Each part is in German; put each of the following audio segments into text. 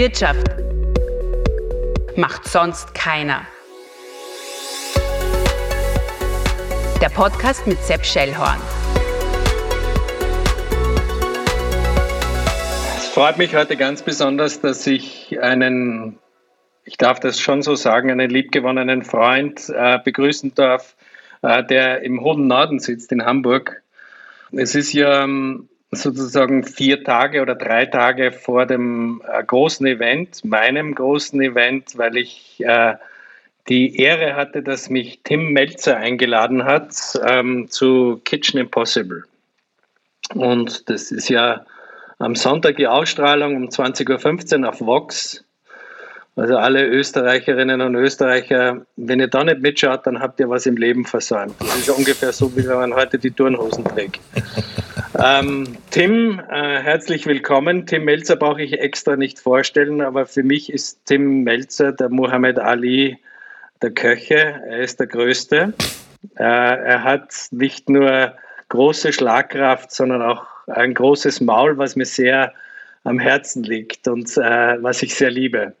Wirtschaft macht sonst keiner. Der Podcast mit Sepp Schellhorn. Es freut mich heute ganz besonders, dass ich einen, ich darf das schon so sagen, einen liebgewonnenen Freund äh, begrüßen darf, äh, der im hohen Norden sitzt, in Hamburg. Es ist ja ähm, sozusagen vier Tage oder drei Tage vor dem äh, großen Event, meinem großen Event, weil ich äh, die Ehre hatte, dass mich Tim Melzer eingeladen hat ähm, zu Kitchen Impossible. Und das ist ja am Sonntag die Ausstrahlung um 20.15 Uhr auf Vox. Also alle Österreicherinnen und Österreicher, wenn ihr da nicht mitschaut, dann habt ihr was im Leben versäumt. Das ist ungefähr so, wie wenn man heute die Turnhosen trägt. Ähm, Tim, äh, herzlich willkommen. Tim Melzer brauche ich extra nicht vorstellen, aber für mich ist Tim Melzer der Muhammad Ali der Köche. Er ist der Größte. Äh, er hat nicht nur große Schlagkraft, sondern auch ein großes Maul, was mir sehr am Herzen liegt und äh, was ich sehr liebe.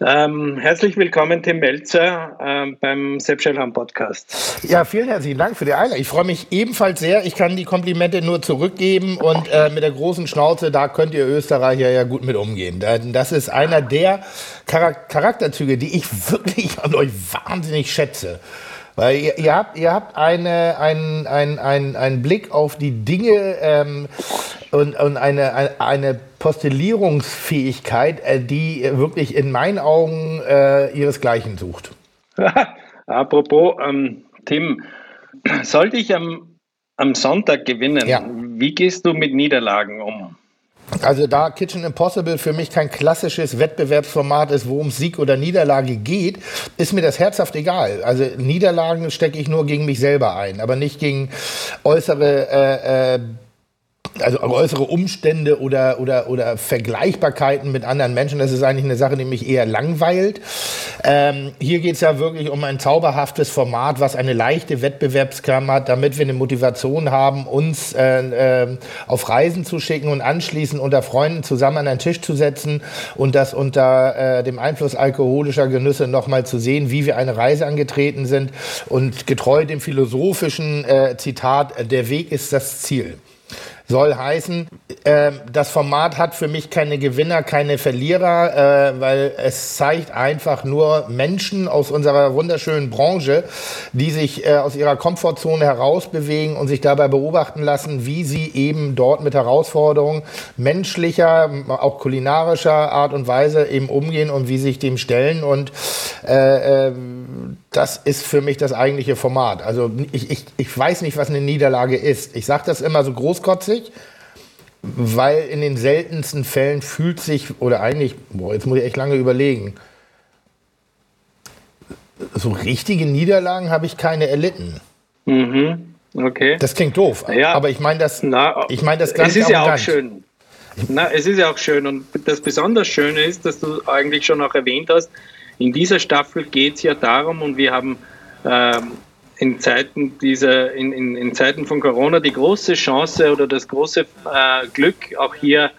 Ähm, herzlich willkommen, Tim Melzer, ähm, beim Sepp Schellham Podcast. Ja, vielen herzlichen Dank für die Einladung. Ich freue mich ebenfalls sehr. Ich kann die Komplimente nur zurückgeben und äh, mit der großen Schnauze, da könnt ihr Österreicher ja gut mit umgehen. Das ist einer der Charakterzüge, die ich wirklich an euch wahnsinnig schätze. Weil ihr, ihr, habt, ihr habt eine, einen, einen, einen Blick auf die Dinge ähm, und, und eine, eine Postillierungsfähigkeit, äh, die wirklich in meinen Augen äh, ihresgleichen sucht. Apropos, ähm, Tim, sollte ich am, am Sonntag gewinnen, ja. wie gehst du mit Niederlagen um? Also da Kitchen Impossible für mich kein klassisches Wettbewerbsformat ist, wo um Sieg oder Niederlage geht, ist mir das herzhaft egal. Also Niederlagen stecke ich nur gegen mich selber ein, aber nicht gegen äußere äh, äh, also äußere Umstände oder, oder, oder Vergleichbarkeiten mit anderen Menschen, das ist eigentlich eine Sache, die mich eher langweilt. Ähm, hier geht es ja wirklich um ein zauberhaftes Format, was eine leichte Wettbewerbskammer hat, damit wir eine Motivation haben, uns äh, äh, auf Reisen zu schicken und anschließend unter Freunden zusammen an einen Tisch zu setzen und das unter äh, dem Einfluss alkoholischer Genüsse nochmal zu sehen, wie wir eine Reise angetreten sind und getreu dem philosophischen äh, Zitat, der Weg ist das Ziel. Soll heißen, äh, das Format hat für mich keine Gewinner, keine Verlierer, äh, weil es zeigt einfach nur Menschen aus unserer wunderschönen Branche, die sich äh, aus ihrer Komfortzone herausbewegen und sich dabei beobachten lassen, wie sie eben dort mit Herausforderungen menschlicher, auch kulinarischer Art und Weise eben umgehen und wie sich dem stellen. Und äh, äh, das ist für mich das eigentliche Format. Also ich, ich, ich weiß nicht, was eine Niederlage ist. Ich sage das immer so großkotzig, weil in den seltensten Fällen fühlt sich, oder eigentlich, boah, jetzt muss ich echt lange überlegen, so richtige Niederlagen habe ich keine erlitten. Mhm. Okay. Das klingt doof, ja. aber ich meine das, Na, ich meine das ganz Es ist ja auch schön. Na, es ist ja auch schön und das besonders Schöne ist, dass du eigentlich schon auch erwähnt hast, in dieser Staffel geht es ja darum, und wir haben ähm, in Zeiten dieser, in, in, in, Zeiten von Corona die große Chance oder das große äh, Glück, auch hier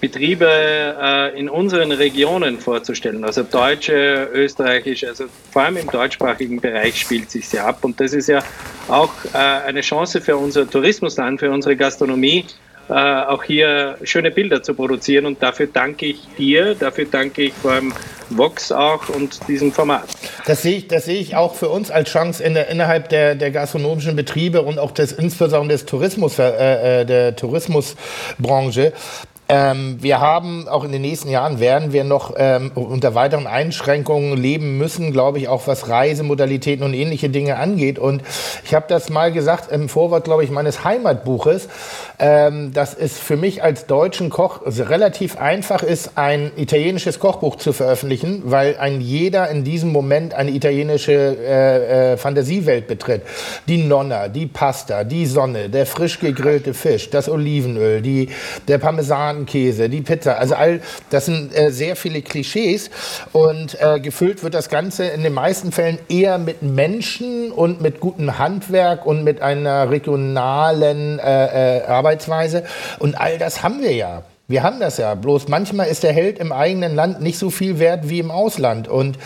Betriebe äh, in unseren Regionen vorzustellen, also deutsche, österreichische, also vor allem im deutschsprachigen Bereich spielt sich ja ab. Und das ist ja auch äh, eine Chance für unser Tourismusland, für unsere Gastronomie, äh, auch hier schöne Bilder zu produzieren. Und dafür danke ich dir, dafür danke ich vor allem Vox auch und diesem Format. Das sehe ich, das sehe ich auch für uns als Chance in der, innerhalb der, der gastronomischen Betriebe und auch des, insbesondere des Tourismus, äh, äh der Tourismusbranche, ähm, wir haben auch in den nächsten Jahren werden wir noch ähm, unter weiteren Einschränkungen leben müssen, glaube ich, auch was Reisemodalitäten und ähnliche Dinge angeht. Und ich habe das mal gesagt im Vorwort, glaube ich, meines Heimatbuches, ähm, dass es für mich als deutschen Koch relativ einfach ist, ein italienisches Kochbuch zu veröffentlichen, weil ein jeder in diesem Moment eine italienische äh, äh, Fantasiewelt betritt. Die Nonna, die Pasta, die Sonne, der frisch gegrillte Fisch, das Olivenöl, die, der Parmesan Schokoladenkäse, die Pizza. Also all das sind äh, sehr viele Klischees und äh, gefüllt wird das Ganze in den meisten Fällen eher mit Menschen und mit gutem Handwerk und mit einer regionalen äh, äh Arbeitsweise. Und all das haben wir ja. Wir haben das ja. Bloß manchmal ist der Held im eigenen Land nicht so viel wert wie im Ausland. Und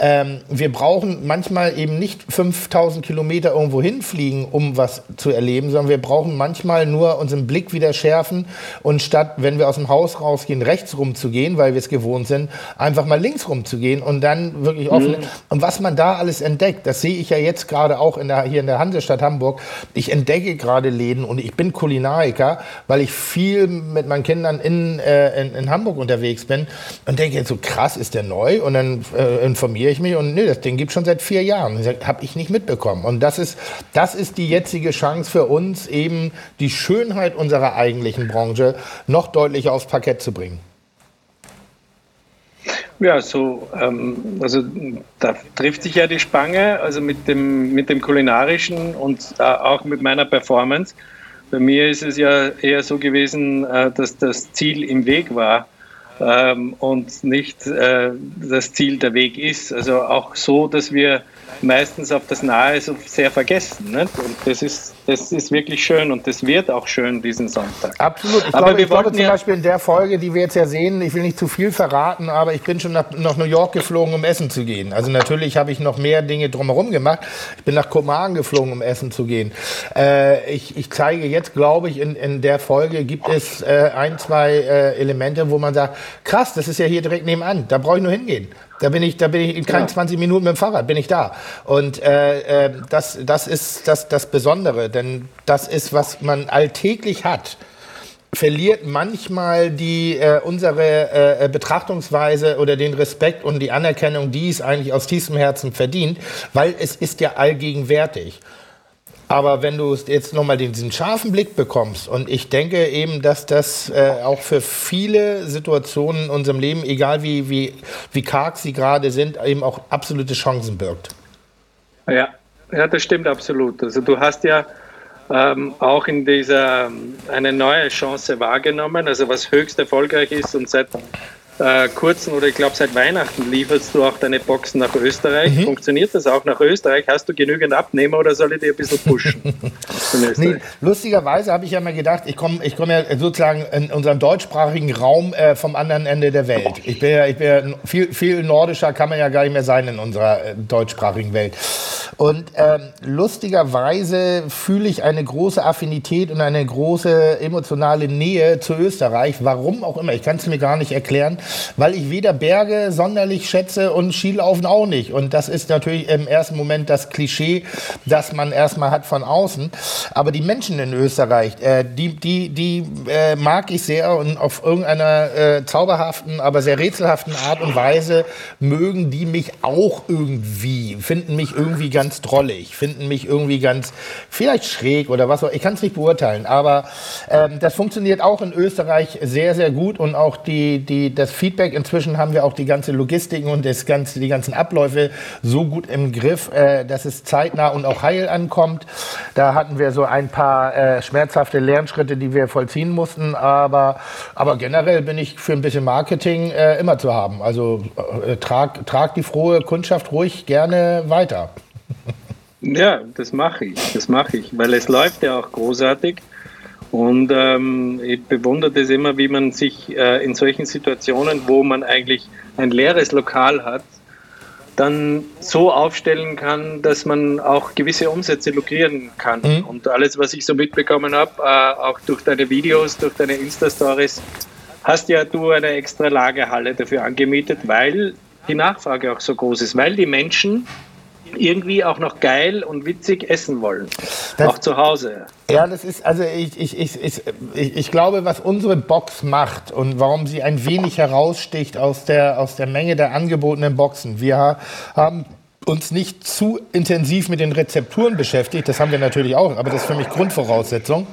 ähm, wir brauchen manchmal eben nicht 5000 Kilometer irgendwo hinfliegen, um was zu erleben, sondern wir brauchen manchmal nur unseren Blick wieder schärfen und statt, wenn wir aus dem Haus rausgehen, rechts rumzugehen, weil wir es gewohnt sind, einfach mal links rumzugehen und dann wirklich offen. Mhm. Und was man da alles entdeckt, das sehe ich ja jetzt gerade auch in der, hier in der Hansestadt Hamburg. Ich entdecke gerade Läden und ich bin Kulinariker, weil ich viel mit meinen Kindern in äh, in, in, Hamburg unterwegs bin und denke jetzt so krass, ist der neu? Und dann äh, informiere ich mich und nee, das Ding gibt schon seit vier Jahren. Habe ich nicht mitbekommen. Und das ist, das ist die jetzige Chance für uns, eben die Schönheit unserer eigentlichen Branche noch deutlicher aufs Parkett zu bringen. Ja, so, ähm, also da trifft sich ja die Spange, also mit dem, mit dem kulinarischen und äh, auch mit meiner Performance. Bei mir ist es ja eher so gewesen, äh, dass das Ziel im Weg war ähm, und nicht äh, das Ziel der Weg ist. Also auch so, dass wir meistens auf das Nahe so sehr vergessen. Nicht? Und das ist, das ist wirklich schön und das wird auch schön diesen Sonntag. Absolut. Ich aber glaube, wir ich glaube zum Beispiel in der Folge, die wir jetzt ja sehen, ich will nicht zu viel verraten, aber ich bin schon nach, nach New York geflogen, um essen zu gehen. Also natürlich habe ich noch mehr Dinge drumherum gemacht. Ich bin nach Kopenhagen geflogen, um essen zu gehen. Äh, ich, ich zeige jetzt, glaube ich, in, in der Folge gibt es äh, ein, zwei äh, Elemente, wo man sagt, krass, das ist ja hier direkt nebenan, da brauche ich nur hingehen. Da bin ich, da bin ich in keinen genau. 20 Minuten mit dem Fahrrad, bin ich da. Und äh, äh, das, das ist das, das Besondere, denn das ist, was man alltäglich hat verliert manchmal die äh, unsere äh, Betrachtungsweise oder den Respekt und die Anerkennung, die es eigentlich aus tiefstem Herzen verdient, weil es ist ja allgegenwärtig. Aber wenn du jetzt nochmal diesen scharfen Blick bekommst, und ich denke eben, dass das äh, auch für viele Situationen in unserem Leben, egal wie, wie, wie karg sie gerade sind, eben auch absolute Chancen birgt. Ja, ja, das stimmt absolut. Also du hast ja ähm, auch in dieser eine neue Chance wahrgenommen, also was höchst erfolgreich ist und seit äh, kurzen oder ich glaube seit Weihnachten lieferst du auch deine Boxen nach Österreich. Mhm. Funktioniert das auch nach Österreich? Hast du genügend Abnehmer oder soll ich dir ein bisschen pushen? nee, lustigerweise habe ich ja mal gedacht, ich komme ich komm ja sozusagen in unserem deutschsprachigen Raum äh, vom anderen Ende der Welt. Ich bin ja, ich bin ja viel, viel nordischer kann man ja gar nicht mehr sein in unserer äh, deutschsprachigen Welt. Und ähm, lustigerweise fühle ich eine große Affinität und eine große emotionale Nähe zu Österreich. Warum auch immer, ich kann es mir gar nicht erklären weil ich weder Berge sonderlich schätze und Skilaufen auch nicht. Und das ist natürlich im ersten Moment das Klischee, das man erstmal hat von außen. Aber die Menschen in Österreich, äh, die, die, die äh, mag ich sehr und auf irgendeiner äh, zauberhaften, aber sehr rätselhaften Art und Weise mögen die mich auch irgendwie, finden mich irgendwie ganz drollig, finden mich irgendwie ganz, vielleicht schräg oder was auch Ich kann es nicht beurteilen, aber ähm, das funktioniert auch in Österreich sehr, sehr gut und auch die, die, das Feedback. Inzwischen haben wir auch die ganze Logistik und das ganze, die ganzen Abläufe so gut im Griff, äh, dass es zeitnah und auch heil ankommt. Da hatten wir so ein paar äh, schmerzhafte Lernschritte, die wir vollziehen mussten. Aber, aber generell bin ich für ein bisschen Marketing äh, immer zu haben. Also äh, trag, trag die frohe Kundschaft ruhig gerne weiter. Ja, das mache ich. Das mache ich, weil es läuft ja auch großartig. Und ähm, ich bewundere das immer, wie man sich äh, in solchen Situationen, wo man eigentlich ein leeres Lokal hat, dann so aufstellen kann, dass man auch gewisse Umsätze lukrieren kann. Mhm. Und alles, was ich so mitbekommen habe, äh, auch durch deine Videos, durch deine Insta-Stories, hast ja du eine extra Lagerhalle dafür angemietet, weil die Nachfrage auch so groß ist, weil die Menschen irgendwie auch noch geil und witzig essen wollen. Das, auch zu Hause. Ja, das ist, also ich, ich, ich, ich, ich glaube, was unsere Box macht und warum sie ein wenig heraussticht aus der, aus der Menge der angebotenen Boxen. Wir haben uns nicht zu intensiv mit den Rezepturen beschäftigt, das haben wir natürlich auch, aber das ist für mich Grundvoraussetzung,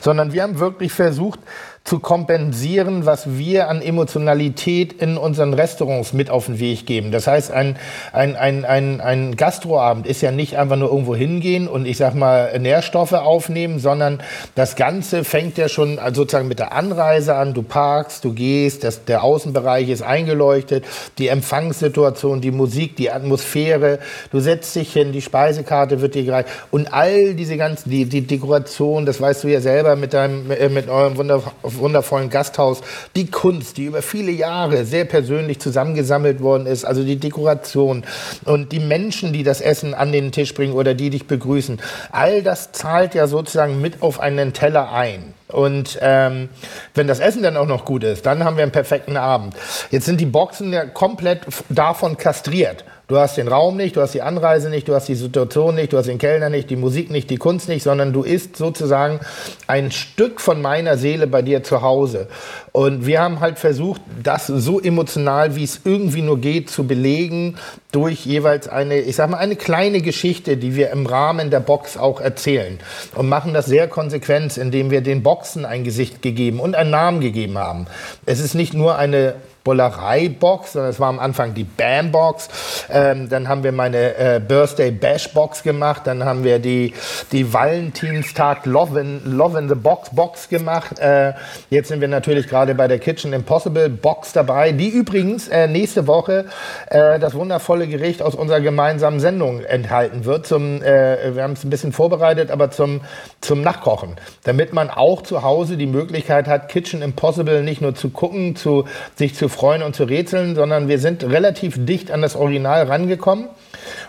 sondern wir haben wirklich versucht, zu kompensieren, was wir an Emotionalität in unseren Restaurants mit auf den Weg geben. Das heißt, ein, ein, ein, ein, ein Gastroabend ist ja nicht einfach nur irgendwo hingehen und ich sag mal Nährstoffe aufnehmen, sondern das Ganze fängt ja schon sozusagen mit der Anreise an. Du parkst, du gehst, das, der Außenbereich ist eingeleuchtet, die Empfangssituation, die Musik, die Atmosphäre. Du setzt dich hin, die Speisekarte wird dir gereicht und all diese ganzen, die, die Dekoration, das weißt du ja selber mit deinem, mit eurem wunderbaren wundervollen Gasthaus, die Kunst, die über viele Jahre sehr persönlich zusammengesammelt worden ist, also die Dekoration und die Menschen, die das Essen an den Tisch bringen oder die dich begrüßen, all das zahlt ja sozusagen mit auf einen Teller ein. Und ähm, wenn das Essen dann auch noch gut ist, dann haben wir einen perfekten Abend. Jetzt sind die Boxen ja komplett davon kastriert. Du hast den Raum nicht, du hast die Anreise nicht, du hast die Situation nicht, du hast den Kellner nicht, die Musik nicht, die Kunst nicht, sondern du isst sozusagen ein Stück von meiner Seele bei dir zu Hause. Und wir haben halt versucht, das so emotional, wie es irgendwie nur geht, zu belegen durch jeweils eine, ich sag mal, eine kleine Geschichte, die wir im Rahmen der Box auch erzählen. Und machen das sehr konsequent, indem wir den Boxen ein Gesicht gegeben und einen Namen gegeben haben. Es ist nicht nur eine Bollerei-Box, sondern es war am Anfang die Bam-Box. Ähm, dann haben wir meine äh, Birthday Bash-Box gemacht. Dann haben wir die, die Valentinstag Love in, Love in the Box Box gemacht. Äh, jetzt sind wir natürlich gerade bei der Kitchen Impossible Box dabei, die übrigens äh, nächste Woche äh, das wundervolle Gericht aus unserer gemeinsamen Sendung enthalten wird. Zum, äh, wir haben es ein bisschen vorbereitet, aber zum, zum Nachkochen. Damit man auch zu Hause die Möglichkeit hat, Kitchen Impossible nicht nur zu gucken, zu, sich zu freuen und zu rätseln, sondern wir sind relativ dicht an das Original rangekommen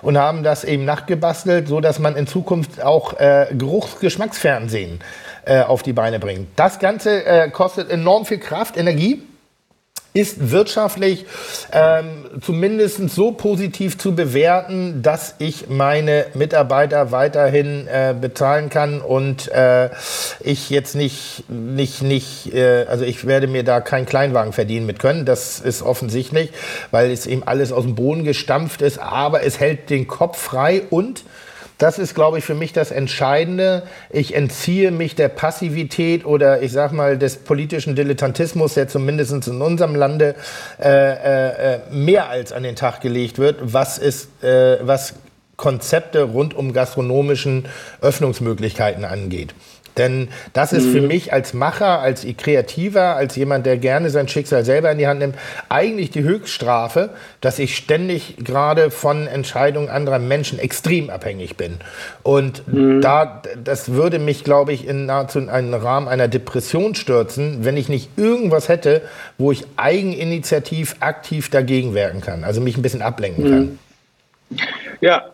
und haben das eben nachgebastelt, so dass man in Zukunft auch äh, Geruchsgeschmacksfernsehen äh, auf die Beine bringt. Das Ganze äh, kostet enorm viel Kraft, Energie ist wirtschaftlich ähm, zumindest so positiv zu bewerten, dass ich meine Mitarbeiter weiterhin äh, bezahlen kann und äh, ich jetzt nicht, nicht, nicht, äh, also ich werde mir da keinen Kleinwagen verdienen mit können. Das ist offensichtlich, weil es eben alles aus dem Boden gestampft ist, aber es hält den Kopf frei und das ist, glaube ich, für mich das Entscheidende. Ich entziehe mich der Passivität oder ich sage mal des politischen Dilettantismus, der zumindest in unserem Lande äh, äh, mehr als an den Tag gelegt wird. Was ist, äh, was Konzepte rund um gastronomischen Öffnungsmöglichkeiten angeht. Denn das ist für mhm. mich als Macher, als Kreativer, als jemand, der gerne sein Schicksal selber in die Hand nimmt, eigentlich die Höchststrafe, dass ich ständig gerade von Entscheidungen anderer Menschen extrem abhängig bin. Und mhm. da, das würde mich, glaube ich, in nahezu einen Rahmen einer Depression stürzen, wenn ich nicht irgendwas hätte, wo ich eigeninitiativ aktiv dagegen wirken kann, also mich ein bisschen ablenken kann. Mhm. Ja,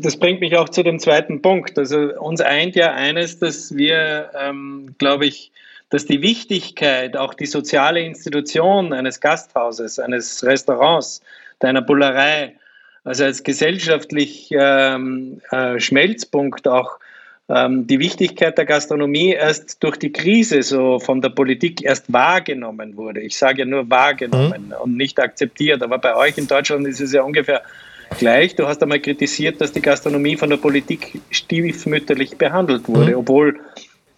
das bringt mich auch zu dem zweiten Punkt. Also uns eint ja eines, dass wir, ähm, glaube ich, dass die Wichtigkeit, auch die soziale Institution eines Gasthauses, eines Restaurants, deiner Bullerei, also als gesellschaftlich ähm, äh, Schmelzpunkt auch ähm, die Wichtigkeit der Gastronomie erst durch die Krise so von der Politik erst wahrgenommen wurde. Ich sage ja nur wahrgenommen mhm. und nicht akzeptiert. Aber bei euch in Deutschland ist es ja ungefähr gleich. Du hast einmal kritisiert, dass die Gastronomie von der Politik stiefmütterlich behandelt wurde, mhm. obwohl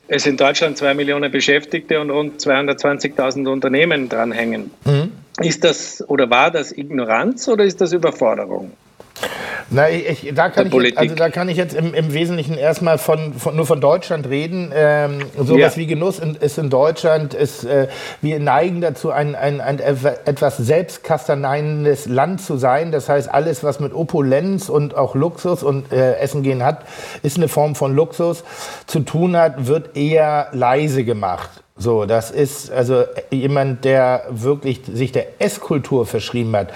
es in Deutschland zwei Millionen Beschäftigte und rund 220.000 Unternehmen dranhängen. Mhm. Ist das oder war das Ignoranz oder ist das Überforderung? Na, ich, da, kann ich jetzt, also da kann ich jetzt im, im Wesentlichen erstmal von, von, nur von Deutschland reden. Ähm, sowas ja. wie Genuss in, ist in Deutschland, ist, äh, wir neigen dazu, ein, ein, ein etwas selbstkasterneinendes Land zu sein. Das heißt, alles, was mit Opulenz und auch Luxus und äh, Essen gehen hat, ist eine Form von Luxus, zu tun hat, wird eher leise gemacht. So, das ist also jemand, der wirklich sich der Esskultur verschrieben hat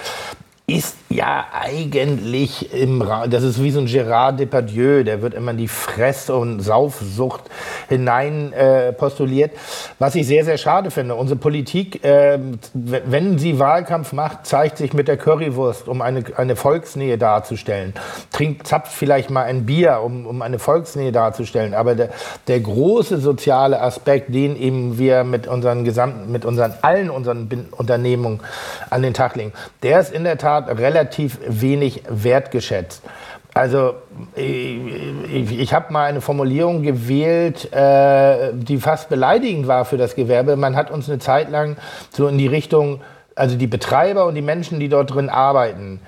ist ja eigentlich im Ra das ist wie so ein Gérard Depardieu, der wird immer in die Fress- und Saufsucht hinein äh, postuliert, was ich sehr, sehr schade finde. Unsere Politik, äh, wenn sie Wahlkampf macht, zeigt sich mit der Currywurst, um eine, eine Volksnähe darzustellen. Trinkt, zapft vielleicht mal ein Bier, um, um eine Volksnähe darzustellen. Aber der, der große soziale Aspekt, den eben wir mit unseren gesamten, mit unseren, allen unseren Unternehmungen an den Tag legen, der ist in der Tat Tat relativ wenig wertgeschätzt. Also ich, ich habe mal eine Formulierung gewählt, äh, die fast beleidigend war für das Gewerbe. Man hat uns eine Zeit lang so in die Richtung, also die Betreiber und die Menschen, die dort drin arbeiten,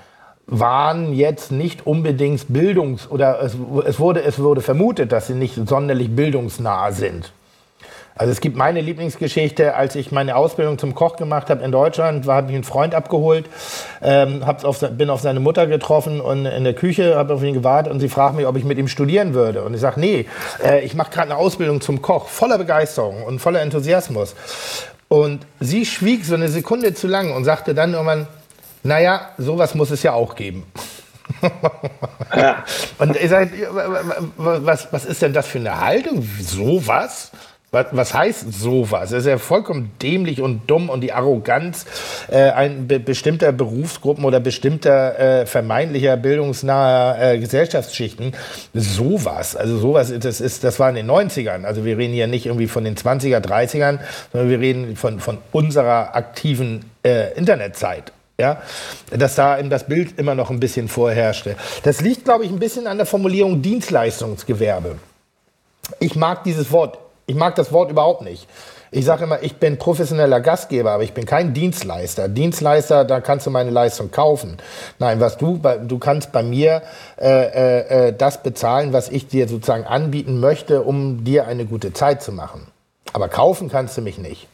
waren jetzt nicht unbedingt bildungs- oder es, es, wurde, es wurde vermutet, dass sie nicht sonderlich bildungsnah sind. Also es gibt meine Lieblingsgeschichte, als ich meine Ausbildung zum Koch gemacht habe in Deutschland, habe ich einen Freund abgeholt, ähm, auf, bin auf seine Mutter getroffen und in der Küche habe auf ihn gewartet und sie fragt mich, ob ich mit ihm studieren würde. Und ich sage, nee, äh, ich mache gerade eine Ausbildung zum Koch, voller Begeisterung und voller Enthusiasmus. Und sie schwieg so eine Sekunde zu lang und sagte dann irgendwann, naja, sowas muss es ja auch geben. Ja. Und ich sage, was, was ist denn das für eine Haltung? Sowas? Was, was heißt sowas? Das ist ja vollkommen dämlich und dumm und die Arroganz äh, ein be bestimmter Berufsgruppen oder bestimmter äh, vermeintlicher bildungsnaher äh, Gesellschaftsschichten. Sowas, also sowas, das ist, das war in den 90ern. Also wir reden hier nicht irgendwie von den 20er, 30ern, sondern wir reden von, von unserer aktiven äh, Internetzeit. Ja, dass da eben das Bild immer noch ein bisschen vorherrschte. Das liegt, glaube ich, ein bisschen an der Formulierung Dienstleistungsgewerbe. Ich mag dieses Wort ich mag das Wort überhaupt nicht. Ich sage immer, ich bin professioneller Gastgeber, aber ich bin kein Dienstleister. Dienstleister, da kannst du meine Leistung kaufen. Nein, was du, du kannst bei mir äh, äh, äh, das bezahlen, was ich dir sozusagen anbieten möchte, um dir eine gute Zeit zu machen. Aber kaufen kannst du mich nicht.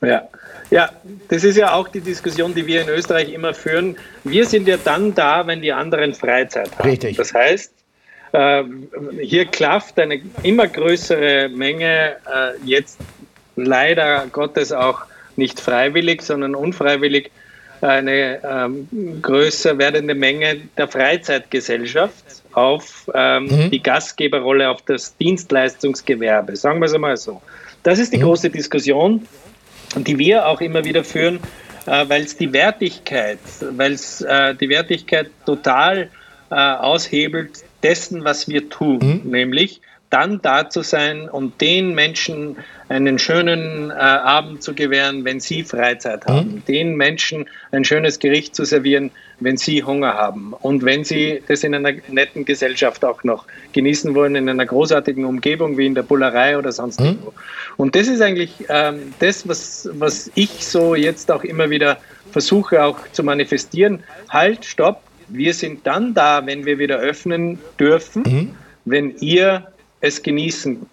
Ja. Ja, das ist ja auch die Diskussion, die wir in Österreich immer führen. Wir sind ja dann da, wenn die anderen Freizeit haben. Richtig. Das heißt, hier klafft eine immer größere Menge äh, jetzt leider Gottes auch nicht freiwillig, sondern unfreiwillig eine ähm, größer werdende Menge der Freizeitgesellschaft auf ähm, mhm. die Gastgeberrolle, auf das Dienstleistungsgewerbe. Sagen wir es einmal so. Das ist die mhm. große Diskussion, die wir auch immer wieder führen, äh, weil es die Wertigkeit, weil es äh, die Wertigkeit total äh, aushebelt, dessen, was wir tun, mhm. nämlich dann da zu sein und den Menschen einen schönen äh, Abend zu gewähren, wenn sie Freizeit haben, mhm. den Menschen ein schönes Gericht zu servieren, wenn sie Hunger haben und wenn sie das in einer netten Gesellschaft auch noch genießen wollen, in einer großartigen Umgebung wie in der Bullerei oder sonst mhm. irgendwo. Und das ist eigentlich ähm, das, was, was ich so jetzt auch immer wieder versuche auch zu manifestieren. Halt, stopp, wir sind dann da, wenn wir wieder öffnen dürfen, mhm. wenn ihr es genießen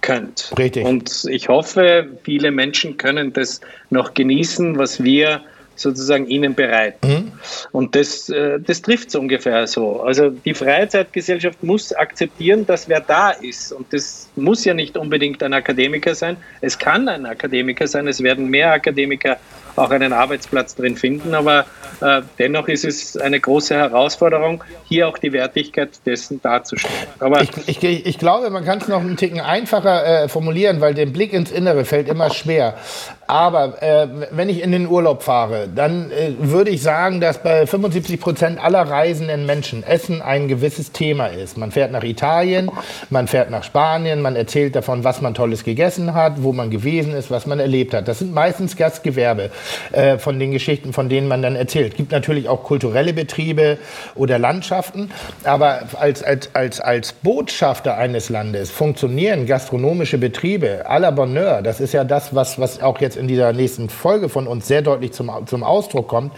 könnt. Richtig. Und ich hoffe, viele Menschen können das noch genießen, was wir sozusagen ihnen bereiten. Mhm. Und das, äh, das trifft es ungefähr so. Also die Freizeitgesellschaft muss akzeptieren, dass wer da ist. Und das muss ja nicht unbedingt ein Akademiker sein. Es kann ein Akademiker sein. Es werden mehr Akademiker auch einen Arbeitsplatz drin finden. Aber äh, dennoch ist es eine große Herausforderung, hier auch die Wertigkeit dessen darzustellen. Aber ich, ich, ich glaube, man kann es noch einen Ticken einfacher äh, formulieren, weil der Blick ins Innere fällt immer schwer. Aber äh, wenn ich in den Urlaub fahre, dann äh, würde ich sagen, dass bei 75 Prozent aller reisenden Menschen Essen ein gewisses Thema ist. Man fährt nach Italien, man fährt nach Spanien, man erzählt davon, was man Tolles gegessen hat, wo man gewesen ist, was man erlebt hat. Das sind meistens Gastgewerbe äh, von den Geschichten, von denen man dann erzählt. Es gibt natürlich auch kulturelle Betriebe oder Landschaften, aber als, als, als, als Botschafter eines Landes funktionieren gastronomische Betriebe à la Bonheur. Das ist ja das, was, was auch jetzt in dieser nächsten Folge von uns sehr deutlich zum, zum Ausdruck kommt.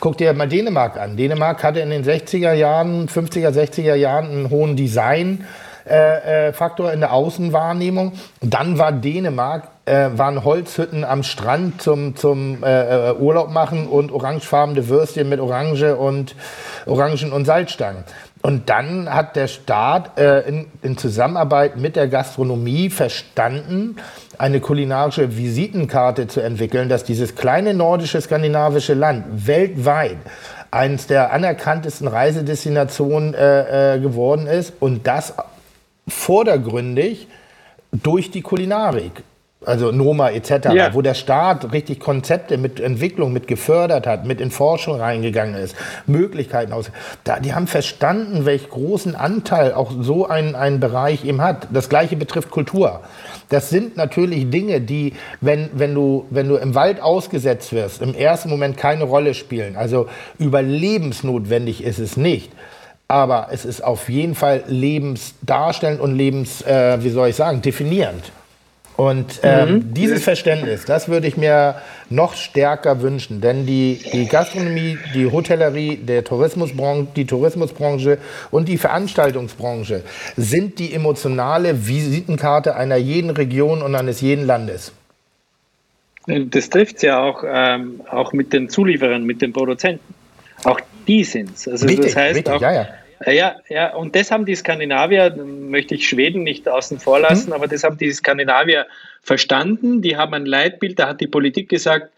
Guck dir mal Dänemark an. Dänemark hatte in den 60er Jahren, 50er, 60er Jahren einen hohen Design. Äh, äh, in der Außenwahrnehmung. Dann war Dänemark, äh, waren Holzhütten am Strand zum, zum äh, äh, Urlaub machen und orangefarbene Würstchen mit Orange und Orangen und Salzstangen. Und dann hat der Staat äh, in, in, Zusammenarbeit mit der Gastronomie verstanden, eine kulinarische Visitenkarte zu entwickeln, dass dieses kleine nordische skandinavische Land weltweit eines der anerkanntesten Reisedestinationen äh, äh, geworden ist und das vordergründig durch die Kulinarik also Noma etc., ja. wo der Staat richtig Konzepte mit Entwicklung mit gefördert hat, mit in Forschung reingegangen ist, Möglichkeiten aus. Da, die haben verstanden, welch großen Anteil auch so ein, ein Bereich eben hat. Das gleiche betrifft Kultur. Das sind natürlich Dinge, die, wenn, wenn, du, wenn du im Wald ausgesetzt wirst, im ersten Moment keine Rolle spielen. Also überlebensnotwendig ist es nicht. Aber es ist auf jeden Fall lebensdarstellend und lebens, äh, wie soll ich sagen, definierend. Und ähm, mhm. dieses Verständnis, das würde ich mir noch stärker wünschen, denn die, die Gastronomie, die Hotellerie, der Tourismusbranche, die Tourismusbranche und die Veranstaltungsbranche sind die emotionale Visitenkarte einer jeden Region und eines jeden Landes. Das trifft ja auch, ähm, auch mit den Zulieferern, mit den Produzenten. Auch die sind es. Also richtig, das heißt richtig, auch, ja, ja. Ja, ja, und das haben die Skandinavier, möchte ich Schweden nicht außen vor lassen, mhm. aber das haben die Skandinavier verstanden. Die haben ein Leitbild, da hat die Politik gesagt,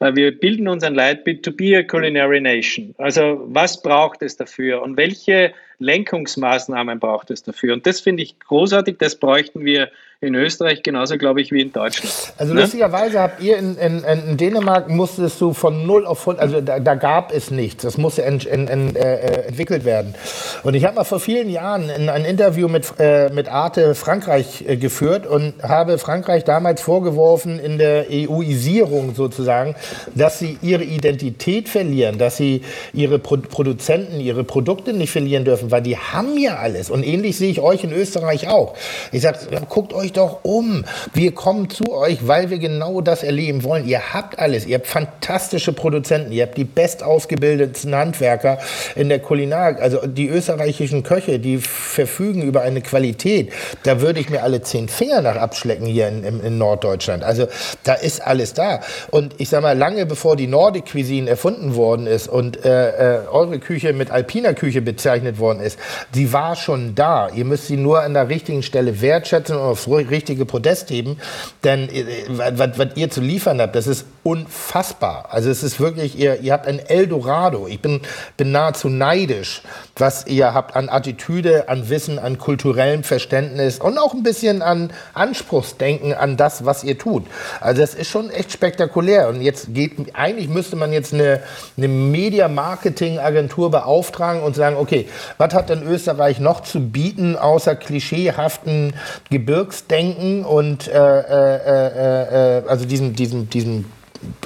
äh, wir bilden uns ein Leitbild to be a culinary nation. Also was braucht es dafür und welche Lenkungsmaßnahmen braucht es dafür? Und das finde ich großartig, das bräuchten wir in Österreich genauso, glaube ich, wie in Deutschland. Also ne? lustigerweise habt ihr in, in, in, Dänemark musstest du von null auf 100, also da, da, gab es nichts, das musste ent, ent, ent, äh, entwickelt werden. Und ich habe mal vor vielen Jahren ein Interview mit, äh, mit Arte Frankreich äh, geführt und habe Frankreich damals vorgeworfen in der EUisierung sozusagen, dass sie ihre Identität verlieren, dass sie ihre Pro Produzenten, ihre Produkte nicht verlieren dürfen, weil die haben ja alles. Und ähnlich sehe ich euch in Österreich auch. Ich sage, guckt euch doch um. Wir kommen zu euch, weil wir genau das erleben wollen. Ihr habt alles. Ihr habt fantastische Produzenten. Ihr habt die bestausgebildeten Handwerker in der Kulinarik. Also die österreichischen Köche, die verfügen über eine Qualität. Da würde ich mir alle zehn Finger nach abschlecken hier in, in, in Norddeutschland. Also da ist alles da. Und ich sage mal, lange bevor die Nordic Cuisine erfunden worden ist und äh, äh, eure Küche mit alpiner Küche bezeichnet worden ist, die war schon da. Ihr müsst sie nur an der richtigen Stelle wertschätzen und aufs richtige Podest heben. Denn äh, was, was ihr zu liefern habt, das ist unfassbar. Also es ist wirklich, ihr, ihr habt ein Eldorado. Ich bin, bin nahezu neidisch, was ihr habt an Attitüde, an Wissen, an kulturellem Verständnis und auch ein bisschen an Anspruchsdenken an das, was ihr tut. Also das ist schon echt spektakulär. Und jetzt geht, eigentlich müsste man jetzt eine, eine Media-Marketing-Agentur beauftragen und sagen, okay, was hat denn Österreich noch zu bieten, außer klischeehaften Gebirgsdenken und äh, äh, äh, äh also diesem, diesem, diesem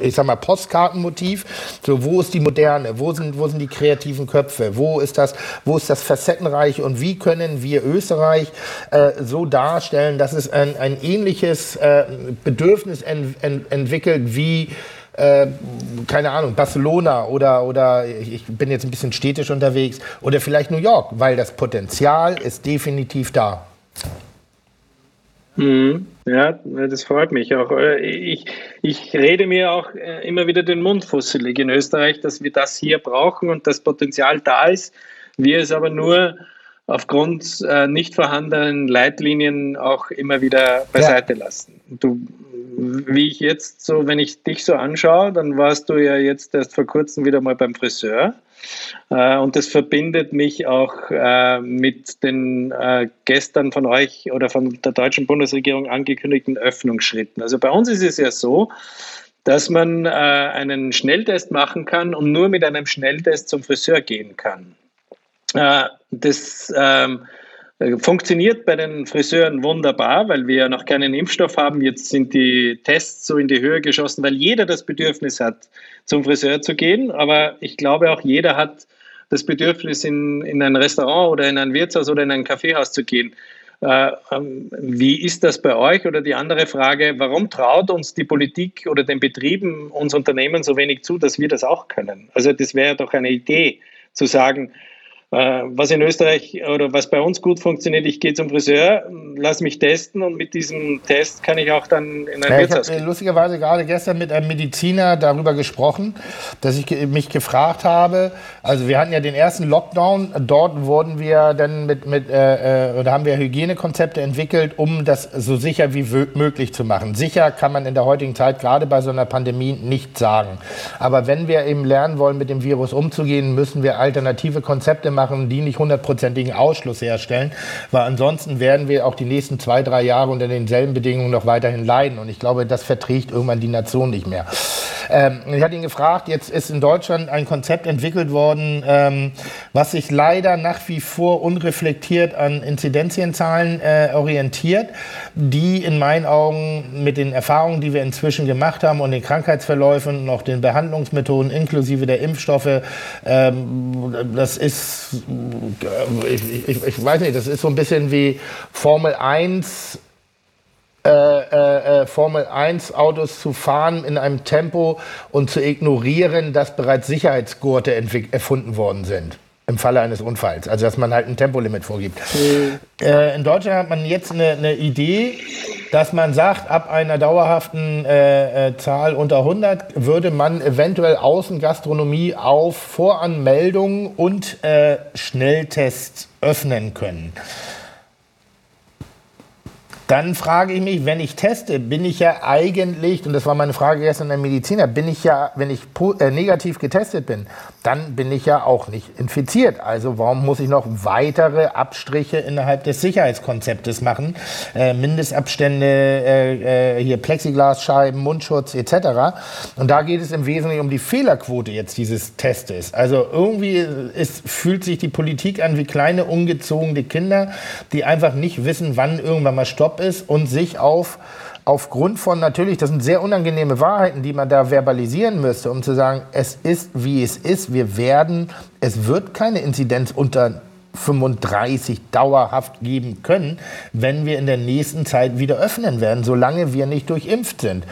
ich sag mal, Postkartenmotiv. So, wo ist die Moderne? Wo sind, wo sind die kreativen Köpfe? Wo ist das, wo ist das Facettenreiche? Und wie können wir Österreich äh, so darstellen, dass es ein, ein ähnliches äh, Bedürfnis en, en, entwickelt wie äh, keine Ahnung, Barcelona oder, oder ich bin jetzt ein bisschen städtisch unterwegs oder vielleicht New York, weil das Potenzial ist definitiv da. Mhm. Ja, das freut mich auch. Äh, ich, ich rede mir auch äh, immer wieder den Mund fusselig in Österreich, dass wir das hier brauchen und das Potenzial da ist. Wir es aber nur aufgrund äh, nicht vorhandenen Leitlinien auch immer wieder beiseite ja. lassen. Du, wie ich jetzt so, wenn ich dich so anschaue, dann warst du ja jetzt erst vor kurzem wieder mal beim Friseur. Äh, und das verbindet mich auch äh, mit den äh, gestern von euch oder von der deutschen Bundesregierung angekündigten Öffnungsschritten. Also bei uns ist es ja so, dass man einen Schnelltest machen kann und nur mit einem Schnelltest zum Friseur gehen kann. Das ähm, Funktioniert bei den Friseuren wunderbar, weil wir ja noch keinen Impfstoff haben. Jetzt sind die Tests so in die Höhe geschossen, weil jeder das Bedürfnis hat, zum Friseur zu gehen. Aber ich glaube auch jeder hat das Bedürfnis, in, in ein Restaurant oder in ein Wirtshaus oder in ein Kaffeehaus zu gehen. Äh, ähm, wie ist das bei euch? Oder die andere Frage, warum traut uns die Politik oder den Betrieben, uns Unternehmen so wenig zu, dass wir das auch können? Also das wäre doch eine Idee zu sagen, äh, was in Österreich oder was bei uns gut funktioniert, ich gehe zum Friseur, lass mich testen und mit diesem Test kann ich auch dann in ein ja, Wirtshaus Ich habe lustigerweise gerade gestern mit einem Mediziner darüber gesprochen, dass ich mich gefragt habe, also wir hatten ja den ersten Lockdown, dort wurden wir dann mit, mit äh, äh oder haben wir Hygienekonzepte entwickelt, um das so sicher wie möglich zu machen. Sicher kann man in der heutigen Zeit gerade bei so einer Pandemie nicht sagen. Aber wenn wir eben lernen wollen, mit dem Virus umzugehen, müssen wir alternative Konzepte machen, die nicht hundertprozentigen Ausschluss herstellen, weil ansonsten werden wir auch die nächsten zwei, drei Jahre unter denselben Bedingungen noch weiterhin leiden. Und ich glaube, das verträgt irgendwann die Nation nicht mehr. Ähm, ich hatte ihn gefragt, jetzt ist in Deutschland ein Konzept entwickelt worden, ähm, was sich leider nach wie vor unreflektiert an Inzidenzienzahlen äh, orientiert, die in meinen Augen mit den Erfahrungen, die wir inzwischen gemacht haben und den Krankheitsverläufen und auch den Behandlungsmethoden inklusive der Impfstoffe, ähm, das ist, ich, ich, weiß nicht, das ist so ein bisschen wie Formel 1 äh, äh, äh Formel 1 Autos zu fahren in einem Tempo und zu ignorieren, dass bereits Sicherheitsgurte erfunden worden sind im Falle eines Unfalls. Also dass man halt ein Tempolimit vorgibt. Mhm. Äh, in Deutschland hat man jetzt eine, eine, Idee, dass man sagt, ab einer dauerhaften äh, äh, Zahl unter 100 würde man eventuell Außengastronomie auf Voranmeldung und äh, Schnelltests öffnen können. Dann frage ich mich, wenn ich teste, bin ich ja eigentlich, und das war meine Frage gestern an den Mediziner, bin ich ja, wenn ich äh, negativ getestet bin, dann bin ich ja auch nicht infiziert. Also warum muss ich noch weitere Abstriche innerhalb des Sicherheitskonzeptes machen? Äh, Mindestabstände, äh, äh hier Plexiglasscheiben, Mundschutz etc. Und da geht es im Wesentlichen um die Fehlerquote jetzt dieses Testes. Also irgendwie ist, fühlt sich die Politik an wie kleine ungezogene Kinder, die einfach nicht wissen, wann irgendwann mal ist und sich auf aufgrund von natürlich, das sind sehr unangenehme Wahrheiten, die man da verbalisieren müsste, um zu sagen, es ist wie es ist, wir werden, es wird keine Inzidenz unter 35 dauerhaft geben können, wenn wir in der nächsten Zeit wieder öffnen werden, solange wir nicht durchimpft sind.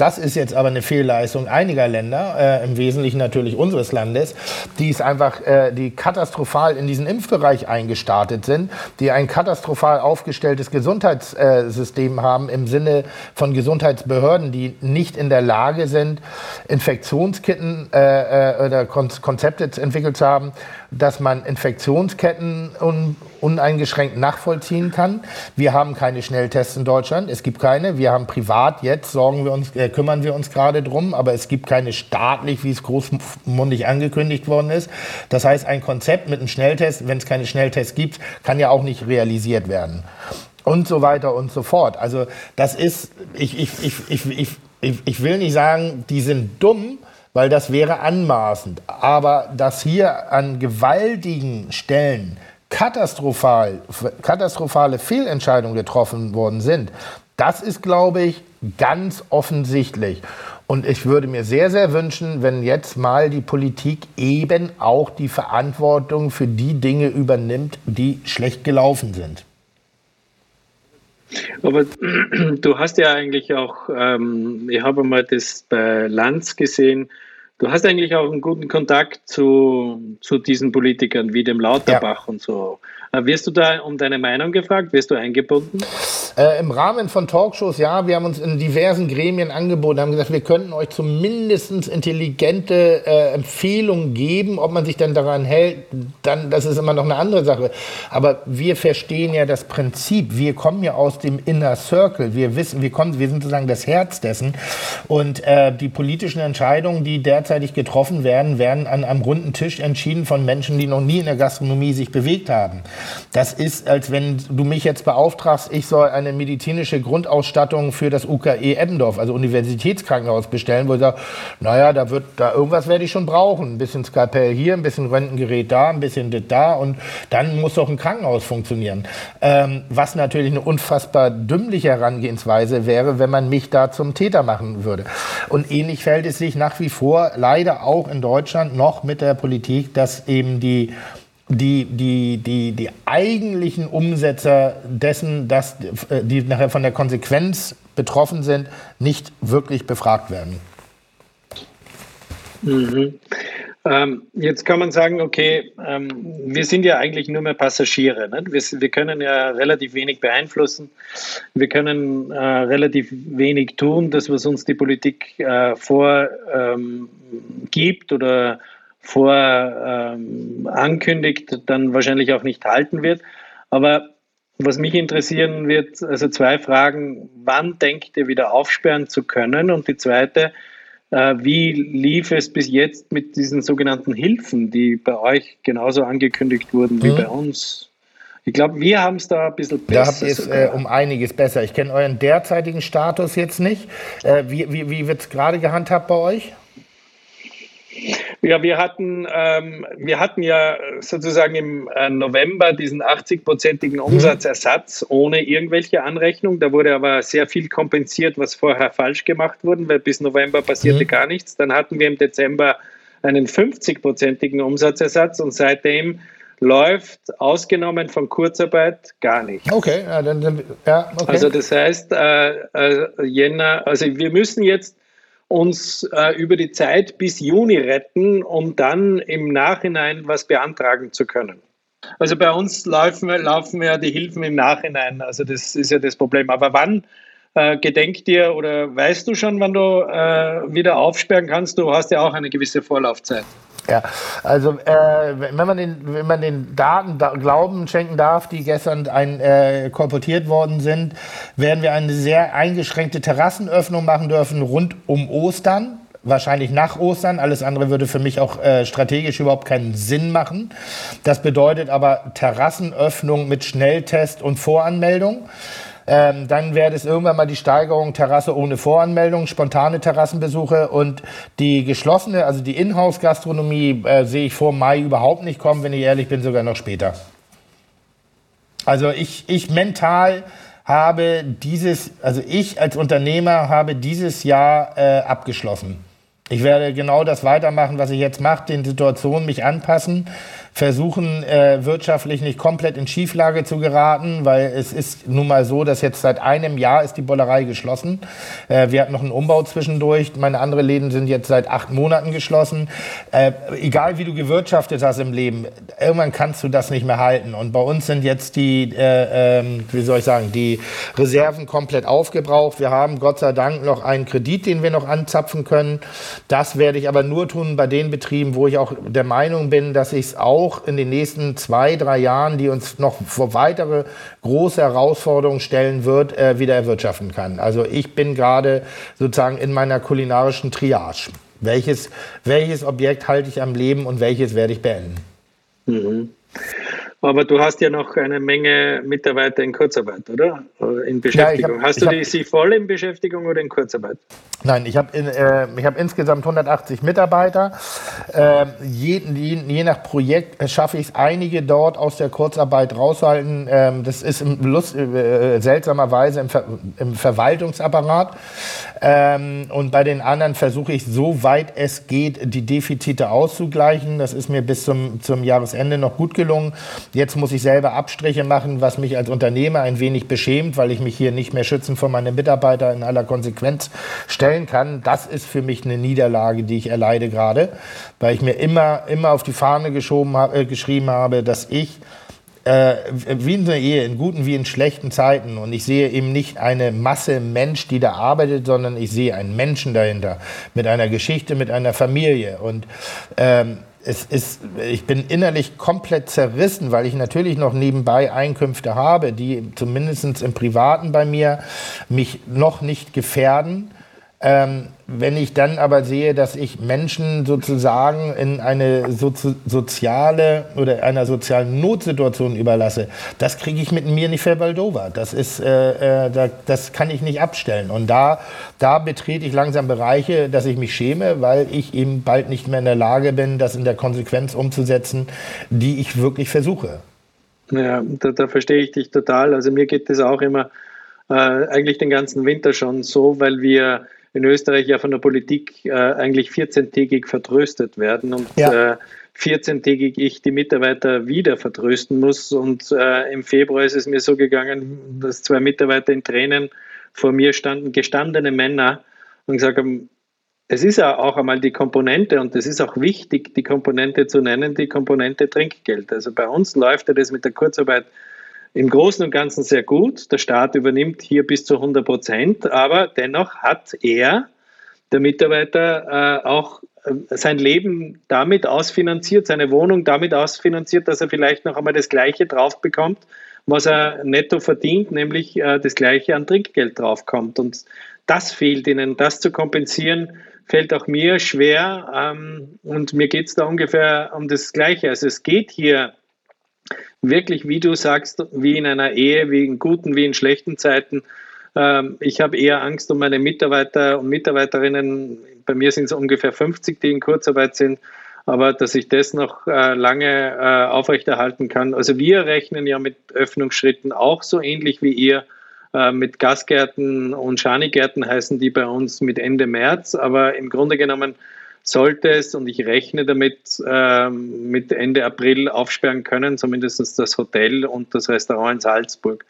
Das ist jetzt aber eine Fehlleistung einiger Länder, äh, im Wesentlichen natürlich unseres Landes, die es einfach, äh, die katastrophal in diesen Impfbereich eingestartet sind, die ein katastrophal aufgestelltes Gesundheitssystem haben im Sinne von Gesundheitsbehörden, die nicht in der Lage sind, Infektionskitten äh, äh oder Konzepte entwickelt zu haben, dass man Infektionsketten un uneingeschränkt nachvollziehen kann. Wir haben keine Schnelltests in Deutschland. Es gibt keine. Wir haben privat jetzt, sorgen wir uns, äh, kümmern wir uns gerade drum, aber es gibt keine staatlich, wie es großmundig angekündigt worden ist. Das heißt, ein Konzept mit einem Schnelltest, wenn es keine Schnelltests gibt, kann ja auch nicht realisiert werden. Und so weiter und so fort. Also das ist, ich, ich, ich, ich, ich, ich will nicht sagen, die sind dumm, weil das wäre anmaßend. Aber dass hier an gewaltigen Stellen katastrophal, katastrophale Fehlentscheidungen getroffen worden sind, das ist, glaube ich, ganz offensichtlich. Und ich würde mir sehr, sehr wünschen, wenn jetzt mal die Politik eben auch die Verantwortung für die Dinge übernimmt, die schlecht gelaufen sind. Aber du hast ja eigentlich auch, ähm, ich habe mal das bei Lanz gesehen, du hast eigentlich auch einen guten Kontakt zu, zu diesen Politikern wie dem Lauterbach ja. und so. Äh, wirst du da um deine Meinung gefragt? Wirst du eingebunden? Äh, Im Rahmen von Talkshows, ja, wir haben uns in diversen Gremien angeboten, haben gesagt, wir könnten euch zumindest intelligente äh, Empfehlungen geben, ob man sich dann daran hält, dann, das ist immer noch eine andere Sache. Aber wir verstehen ja das Prinzip. Wir kommen ja aus dem Inner Circle. Wir wissen, wir kommen, wir sind sozusagen das Herz dessen. Und äh, die politischen Entscheidungen, die derzeitig getroffen werden, werden an einem runden Tisch entschieden von Menschen, die noch nie in der Gastronomie sich bewegt haben. Das ist, als wenn du mich jetzt beauftragst, ich soll eine medizinische Grundausstattung für das UKE Eppendorf, also Universitätskrankenhaus, bestellen, wo ich sage, naja, da wird, da irgendwas werde ich schon brauchen. Ein bisschen Skalpell hier, ein bisschen Röntgengerät da, ein bisschen das da und dann muss doch ein Krankenhaus funktionieren. Ähm, was natürlich eine unfassbar dümmliche Herangehensweise wäre, wenn man mich da zum Täter machen würde. Und ähnlich fällt es sich nach wie vor leider auch in Deutschland noch mit der Politik, dass eben die die, die, die, die eigentlichen Umsetzer dessen, dass äh, die nachher von der Konsequenz betroffen sind, nicht wirklich befragt werden. Mhm. Ähm, jetzt kann man sagen, okay, ähm, wir sind ja eigentlich nur mehr Passagiere. Ne? Wir, wir, können ja relativ wenig beeinflussen. Wir können äh, relativ wenig tun, das, was uns die Politik äh, vorgibt ähm, oder vor ähm, ankündigt, dann wahrscheinlich auch nicht halten wird. Aber was mich interessieren wird, also zwei Fragen. Wann denkt ihr wieder aufsperren zu können? Und die zweite, äh, wie lief es bis jetzt mit diesen sogenannten Hilfen, die bei euch genauso angekündigt wurden mhm. wie bei uns? Ich glaube, wir haben es da ein bisschen besser. Da habt ihr es äh, um einiges besser. Ich kenne euren derzeitigen Status jetzt nicht. Äh, wie wie, wie wird es gerade gehandhabt bei euch? Ja, wir hatten, ähm, wir hatten ja sozusagen im äh, November diesen 80-prozentigen mhm. Umsatzersatz ohne irgendwelche Anrechnung. Da wurde aber sehr viel kompensiert, was vorher falsch gemacht wurde, weil bis November passierte mhm. gar nichts. Dann hatten wir im Dezember einen 50-prozentigen Umsatzersatz und seitdem läuft, ausgenommen von Kurzarbeit, gar nicht. Okay, ja, dann, dann ja, okay. Also das heißt, äh, äh, Jänner, also wir müssen jetzt uns äh, über die Zeit bis Juni retten, um dann im Nachhinein was beantragen zu können. Also bei uns laufen, laufen ja die Hilfen im Nachhinein. Also das ist ja das Problem. Aber wann äh, gedenkt ihr oder weißt du schon, wann du äh, wieder aufsperren kannst? Du hast ja auch eine gewisse Vorlaufzeit. Ja, also äh, wenn, man den, wenn man den Daten da, Glauben schenken darf, die gestern ein, äh, kolportiert worden sind, werden wir eine sehr eingeschränkte Terrassenöffnung machen dürfen rund um Ostern. Wahrscheinlich nach Ostern. Alles andere würde für mich auch äh, strategisch überhaupt keinen Sinn machen. Das bedeutet aber Terrassenöffnung mit Schnelltest und Voranmeldung. Ähm, dann wäre es irgendwann mal die Steigerung Terrasse ohne Voranmeldung, spontane Terrassenbesuche und die geschlossene, also die Inhouse-Gastronomie äh, sehe ich vor Mai überhaupt nicht kommen, wenn ich ehrlich bin, sogar noch später. Also ich, ich mental habe dieses, also ich als Unternehmer habe dieses Jahr äh, abgeschlossen. Ich werde genau das weitermachen, was ich jetzt mache, den Situationen mich anpassen versuchen, äh, wirtschaftlich nicht komplett in Schieflage zu geraten, weil es ist nun mal so, dass jetzt seit einem Jahr ist die Bollerei geschlossen. Äh, wir hatten noch einen Umbau zwischendurch. Meine anderen Läden sind jetzt seit acht Monaten geschlossen. Äh, egal wie du gewirtschaftet hast im Leben, irgendwann kannst du das nicht mehr halten. Und bei uns sind jetzt die, äh, ähm, wie soll ich sagen, die Reserven komplett aufgebraucht. Wir haben Gott sei Dank noch einen Kredit, den wir noch anzapfen können. Das werde ich aber nur tun bei den Betrieben, wo ich auch der Meinung bin, dass ich es auch auch in den nächsten zwei, drei Jahren, die uns noch vor weitere große Herausforderungen stellen wird, äh, wieder erwirtschaften kann. Also ich bin gerade sozusagen in meiner kulinarischen Triage. Welches, welches Objekt halte ich am Leben und welches werde ich beenden? Mhm. Aber du hast ja noch eine Menge Mitarbeiter in Kurzarbeit, oder? In Beschäftigung. Ja, hab, hast du die, sie voll in Beschäftigung oder in Kurzarbeit? Nein, ich habe äh, hab insgesamt 180 Mitarbeiter. Äh, je, je, je, nach Projekt schaffe ich es, einige dort aus der Kurzarbeit rauszuhalten. Ähm, das ist im Lust, äh, seltsamerweise im, Ver, im Verwaltungsapparat. Ähm, und bei den anderen versuche ich, so weit es geht, die Defizite auszugleichen. Das ist mir bis zum, zum Jahresende noch gut gelungen. Jetzt muss ich selber Abstriche machen, was mich als Unternehmer ein wenig beschämt, weil ich mich hier nicht mehr schützen vor meine Mitarbeiter in aller Konsequenz stellen kann. Das ist für mich eine Niederlage, die ich erleide gerade, weil ich mir immer, immer auf die Fahne geschoben, äh, geschrieben habe, dass ich äh, wie in einer Ehe, in guten wie in schlechten Zeiten. Und ich sehe eben nicht eine Masse Mensch, die da arbeitet, sondern ich sehe einen Menschen dahinter, mit einer Geschichte, mit einer Familie. Und ähm, es ist, ich bin innerlich komplett zerrissen, weil ich natürlich noch nebenbei Einkünfte habe, die zumindest im Privaten bei mir mich noch nicht gefährden. Ähm, wenn ich dann aber sehe, dass ich Menschen sozusagen in eine sozi soziale oder einer sozialen Notsituation überlasse, das kriege ich mit mir nicht verbaldova. Das ist, äh, äh, da, das kann ich nicht abstellen. Und da, da betrete ich langsam Bereiche, dass ich mich schäme, weil ich eben bald nicht mehr in der Lage bin, das in der Konsequenz umzusetzen, die ich wirklich versuche. Ja, da, da verstehe ich dich total. Also mir geht das auch immer äh, eigentlich den ganzen Winter schon so, weil wir in Österreich ja von der Politik äh, eigentlich 14-tägig vertröstet werden und ja. äh, 14-tägig ich die Mitarbeiter wieder vertrösten muss. Und äh, im Februar ist es mir so gegangen, dass zwei Mitarbeiter in Tränen vor mir standen, gestandene Männer, und gesagt haben, es ist ja auch einmal die Komponente und es ist auch wichtig, die Komponente zu nennen, die Komponente Trinkgeld. Also bei uns läuft ja das mit der Kurzarbeit im Großen und Ganzen sehr gut. Der Staat übernimmt hier bis zu 100 Prozent, aber dennoch hat er, der Mitarbeiter, äh, auch äh, sein Leben damit ausfinanziert, seine Wohnung damit ausfinanziert, dass er vielleicht noch einmal das Gleiche drauf bekommt, was er netto verdient, nämlich äh, das Gleiche an Trinkgeld draufkommt. Und das fehlt ihnen. Das zu kompensieren, fällt auch mir schwer. Ähm, und mir geht es da ungefähr um das Gleiche. Also es geht hier wirklich, wie du sagst, wie in einer Ehe, wie in guten, wie in schlechten Zeiten. Ähm, ich habe eher Angst um meine Mitarbeiter und Mitarbeiterinnen. Bei mir sind es ungefähr 50, die in Kurzarbeit sind. Aber dass ich das noch äh, lange äh, aufrechterhalten kann. Also wir rechnen ja mit Öffnungsschritten auch so ähnlich wie ihr. Äh, mit Gasgärten und Schanigärten heißen die bei uns mit Ende März. Aber im Grunde genommen sollte es, und ich rechne damit, ähm, mit Ende April aufsperren können, zumindest das Hotel und das Restaurant in Salzburg.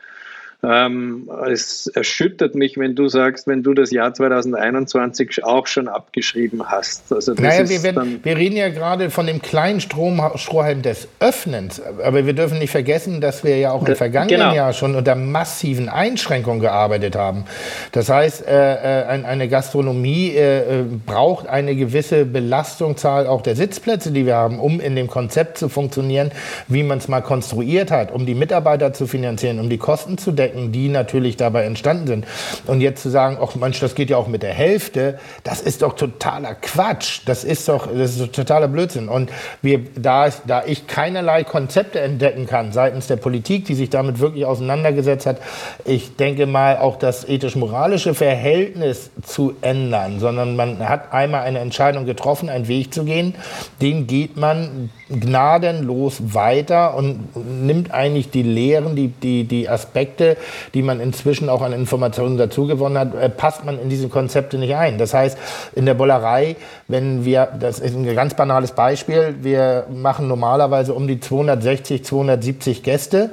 Ähm, es erschüttert mich, wenn du sagst, wenn du das Jahr 2021 auch schon abgeschrieben hast. Also naja, wir, werden, wir, reden ja gerade von dem kleinen Strom, Strohhalm des Öffnens, aber wir dürfen nicht vergessen, dass wir ja auch im vergangenen genau. Jahr schon unter massiven Einschränkungen gearbeitet haben. Das heißt, äh, äh eine Gastronomie äh, äh, braucht eine gewisse Belastungszahl auch der Sitzplätze, die wir haben, um in dem Konzept zu funktionieren, wie man es mal konstruiert hat, um die Mitarbeiter zu finanzieren, um die Kosten zu decken Strecken, die natürlich dabei entstanden sind. Und jetzt zu sagen, ach Mensch, das geht ja auch mit der Hälfte, das ist doch totaler Quatsch. Das ist doch, das ist totaler Blödsinn. Und wir, da, da ich keinerlei Konzepte entdecken kann seitens der Politik, die sich damit wirklich auseinandergesetzt hat, ich denke mal auch das ethisch-moralische Verhältnis zu ändern, sondern man hat einmal eine Entscheidung getroffen, einen Weg zu gehen, den geht man gnadenlos weiter und nimmt eigentlich die Lehren, die, die, die Aspekte, die man inzwischen auch an Informationen dazugewonnen hat, äh, passt man in diese Konzepte nicht ein. Das heißt, in der Bollerei, wenn wir, das ist ein ganz banales Beispiel, wir machen normalerweise um die 260, 270 Gäste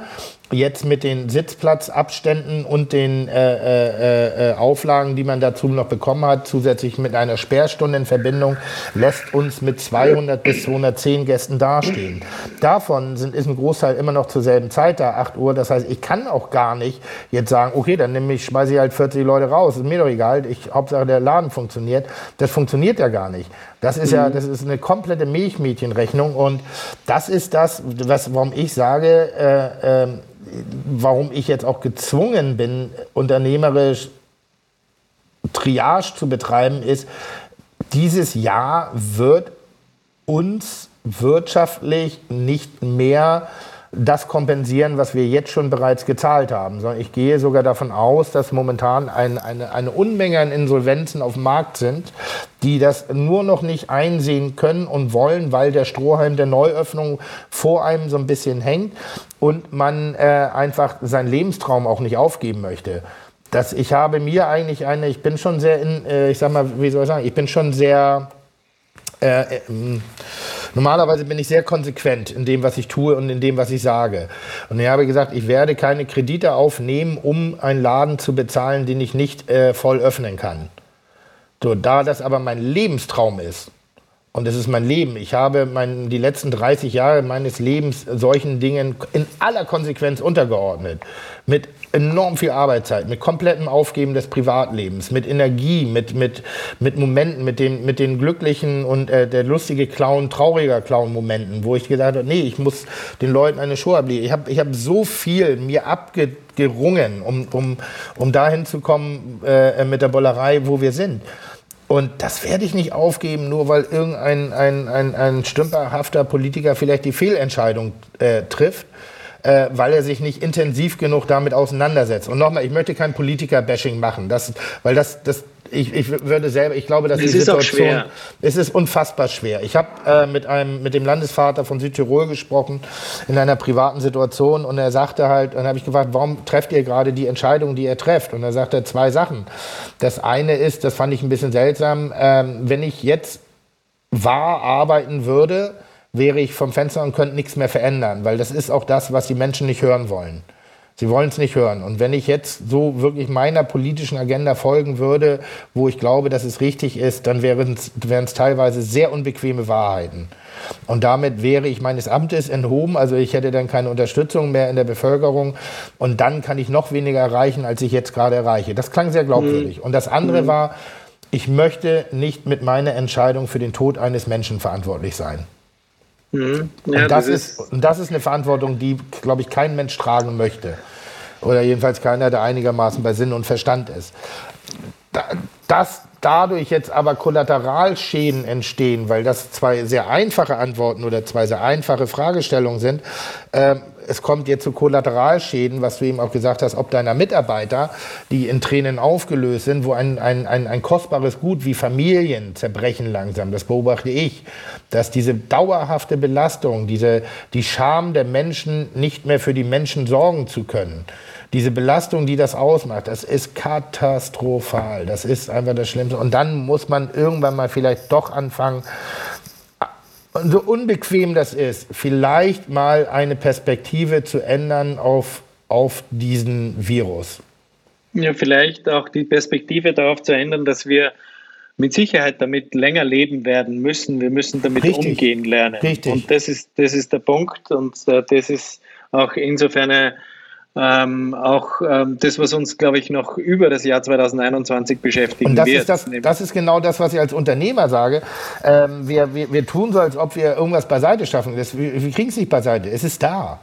jetzt mit den Sitzplatzabständen und den äh, äh, äh, Auflagen, die man dazu noch bekommen hat, zusätzlich mit einer Sperrstunde in Verbindung, lässt uns mit 200 bis 210 Gästen dastehen. Davon sind, ist ein Großteil immer noch zur selben Zeit da, 8 Uhr. Das heißt, ich kann auch gar nicht jetzt sagen, okay, dann nehme ich, schmeiße ich halt 40 Leute raus. Ist mir doch egal. Ich, Hauptsache der Laden funktioniert. Das funktioniert ja gar nicht. Das ist ja, mhm. das ist eine komplette Milchmädchenrechnung und das ist das, was, warum ich sage, äh, äh, warum ich jetzt auch gezwungen bin, unternehmerisch Triage zu betreiben, ist, dieses Jahr wird uns wirtschaftlich nicht mehr das kompensieren, was wir jetzt schon bereits gezahlt haben, sondern ich gehe sogar davon aus, dass momentan ein, eine, eine Unmenge an Insolvenzen auf dem Markt sind, die das nur noch nicht einsehen können und wollen, weil der Strohhalm der Neuöffnung vor einem so ein bisschen hängt und man äh, einfach seinen Lebenstraum auch nicht aufgeben möchte. Das, ich habe mir eigentlich eine, ich bin schon sehr, in, äh, ich sag mal, wie soll ich sagen, ich bin schon sehr äh, äh, normalerweise bin ich sehr konsequent in dem, was ich tue und in dem, was ich sage. Und ich habe gesagt, ich werde keine Kredite aufnehmen, um einen Laden zu bezahlen, den ich nicht äh, voll öffnen kann. So, da das aber mein Lebenstraum ist, und es ist mein Leben. Ich habe mein, die letzten 30 Jahre meines Lebens solchen Dingen in aller Konsequenz untergeordnet. Mit enorm viel Arbeitszeit, mit komplettem Aufgeben des Privatlebens, mit Energie, mit, mit, mit Momenten, mit den, mit den glücklichen und äh, der lustige Clown, trauriger Clown-Momenten, wo ich gesagt habe, nee, ich muss den Leuten eine Show ablegen. Ich habe ich hab so viel mir abgerungen, um, um, um dahin zu kommen äh, mit der Bollerei, wo wir sind. Und das werde ich nicht aufgeben, nur weil irgendein ein, ein, ein stümperhafter Politiker vielleicht die Fehlentscheidung äh, trifft, äh, weil er sich nicht intensiv genug damit auseinandersetzt. Und nochmal, ich möchte kein Politiker-Bashing machen, das, weil das, das, ich, ich würde selber, ich glaube, dass es die Situation, ist es ist unfassbar schwer. Ich habe äh, mit einem, mit dem Landesvater von Südtirol gesprochen in einer privaten Situation und er sagte halt, dann habe ich gefragt, warum trefft ihr gerade die Entscheidung, die er trefft? Und er sagte zwei Sachen. Das eine ist, das fand ich ein bisschen seltsam, äh, wenn ich jetzt wahr arbeiten würde, wäre ich vom Fenster und könnte nichts mehr verändern, weil das ist auch das, was die Menschen nicht hören wollen. Sie wollen es nicht hören. Und wenn ich jetzt so wirklich meiner politischen Agenda folgen würde, wo ich glaube, dass es richtig ist, dann wären es teilweise sehr unbequeme Wahrheiten. Und damit wäre ich meines Amtes enthoben, also ich hätte dann keine Unterstützung mehr in der Bevölkerung und dann kann ich noch weniger erreichen, als ich jetzt gerade erreiche. Das klang sehr glaubwürdig. Mhm. Und das andere mhm. war, ich möchte nicht mit meiner Entscheidung für den Tod eines Menschen verantwortlich sein. Mhm. Ja, und, das, das ist, ist, und das ist eine Verantwortung, die, glaube ich, kein Mensch tragen möchte. Oder jedenfalls keiner, der einigermaßen bei Sinn und Verstand ist. Dass dadurch jetzt aber Kollateralschäden entstehen, weil das zwei sehr einfache Antworten oder zwei sehr einfache Fragestellungen sind, äh, es kommt jetzt zu Kollateralschäden, was du eben auch gesagt hast, ob deiner Mitarbeiter, die in Tränen aufgelöst sind, wo ein, ein, ein, ein kostbares Gut wie Familien zerbrechen langsam, das beobachte ich, dass diese dauerhafte Belastung, diese, die Scham der Menschen, nicht mehr für die Menschen sorgen zu können, diese Belastung, die das ausmacht, das ist katastrophal. Das ist einfach das Schlimmste. Und dann muss man irgendwann mal vielleicht doch anfangen, so unbequem das ist, vielleicht mal eine Perspektive zu ändern auf, auf diesen Virus. Ja, vielleicht auch die Perspektive darauf zu ändern, dass wir mit Sicherheit damit länger leben werden müssen. Wir müssen damit Richtig. umgehen lernen. Richtig. Und das ist, das ist der Punkt und äh, das ist auch insofern eine ähm, auch ähm, das, was uns, glaube ich, noch über das Jahr 2021 beschäftigen Und das wird. Ist das, das ist genau das, was ich als Unternehmer sage. Ähm, wir, wir, wir tun so, als ob wir irgendwas beiseite schaffen. Das, wir, wir kriegen es nicht beiseite. Es ist da.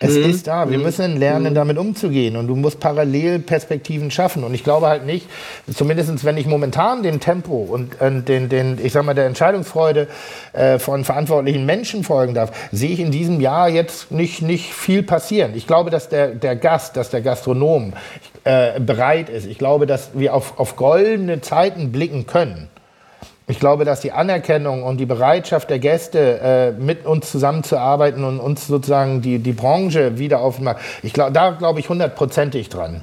Es mhm. ist da. Wir mhm. müssen lernen, mhm. damit umzugehen. Und du musst parallel Perspektiven schaffen. Und ich glaube halt nicht, zumindest wenn ich momentan dem Tempo und, und den, den, ich sag mal, der Entscheidungsfreude äh, von verantwortlichen Menschen folgen darf, sehe ich in diesem Jahr jetzt nicht, nicht viel passieren. Ich glaube, dass der, der Gast, dass der Gastronom äh, bereit ist. Ich glaube, dass wir auf, auf goldene Zeiten blicken können. Ich glaube, dass die Anerkennung und die Bereitschaft der Gäste, äh, mit uns zusammenzuarbeiten und uns sozusagen die, die Branche wieder aufmachen, ich glaube, da glaube ich hundertprozentig dran.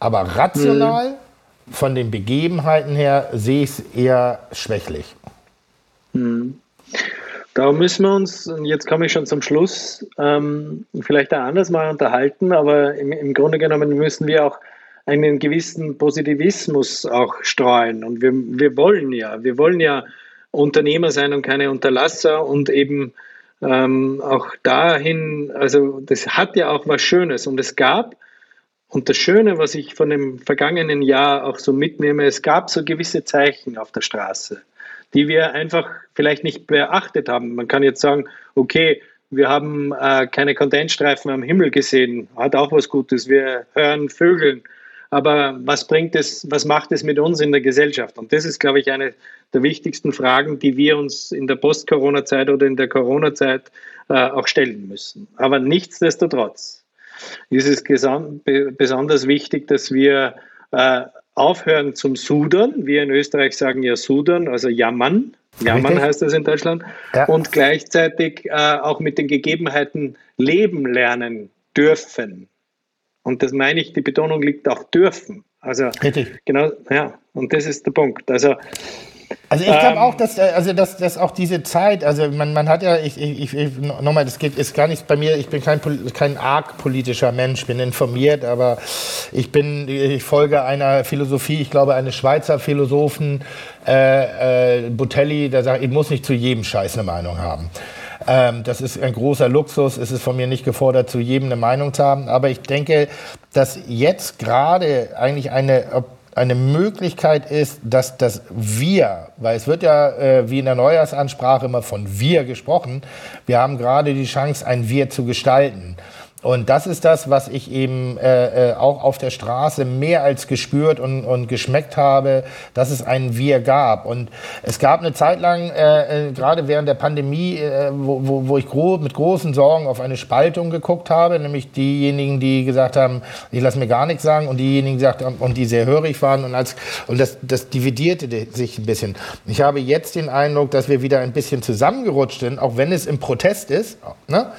Aber rational, mhm. von den Begebenheiten her, sehe ich es eher schwächlich. Mhm. Darum müssen wir uns, und jetzt komme ich schon zum Schluss, ähm, vielleicht auch anders mal unterhalten, aber im, im Grunde genommen müssen wir auch einen gewissen Positivismus auch streuen. Und wir, wir wollen ja, wir wollen ja Unternehmer sein und keine Unterlasser und eben ähm, auch dahin, also das hat ja auch was Schönes und es gab, und das Schöne, was ich von dem vergangenen Jahr auch so mitnehme, es gab so gewisse Zeichen auf der Straße, die wir einfach vielleicht nicht beachtet haben. Man kann jetzt sagen, okay, wir haben äh, keine Kondensstreifen am Himmel gesehen, hat auch was Gutes. Wir hören Vögeln aber was bringt es, was macht es mit uns in der Gesellschaft? Und das ist, glaube ich, eine der wichtigsten Fragen, die wir uns in der Post-Corona-Zeit oder in der Corona-Zeit äh, auch stellen müssen. Aber nichtsdestotrotz ist es besonders wichtig, dass wir äh, aufhören zum Sudern. Wir in Österreich sagen ja Sudern, also jammern. Jammern heißt das in Deutschland. Ja. Und gleichzeitig äh, auch mit den Gegebenheiten leben lernen dürfen. Und das meine ich, die Betonung liegt auch dürfen. Also Richtig. genau, ja, und das ist der Punkt. Also also ich glaube ähm, auch, dass, äh, also dass, dass auch diese Zeit, also man, man hat ja, ich, ich, ich nochmal, das geht, ist gar nicht bei mir, ich bin kein, kein arg politischer Mensch, bin informiert, aber ich bin, ich folge einer Philosophie, ich glaube eines Schweizer Philosophen, äh, äh, Botelli, der sagt, ich muss nicht zu jedem Scheiß eine Meinung haben. Ähm, das ist ein großer Luxus. Es ist von mir nicht gefordert, zu jedem eine Meinung zu haben. Aber ich denke, dass jetzt gerade eigentlich eine eine Möglichkeit ist, dass das Wir, weil es wird ja äh, wie in der Neujahrsansprache immer von Wir gesprochen, wir haben gerade die Chance, ein Wir zu gestalten. Und das ist das, was ich eben äh, äh, auch auf der Straße mehr als gespürt und, und geschmeckt habe, dass es ein Wir gab. Und es gab eine Zeit lang, äh, äh, gerade während der Pandemie, äh, wo, wo, ich gro mit großen Sorgen auf eine Spaltung geguckt habe, nämlich diejenigen, die gesagt haben, ich lasse mir gar nichts sagen, und diejenigen, die gesagt haben, und die sehr hörig waren. Und, als, und das, das dividierte sich ein bisschen. Ich habe jetzt den Eindruck, dass wir wieder ein bisschen zusammengerutscht sind, auch wenn es im Protest ist. Ne?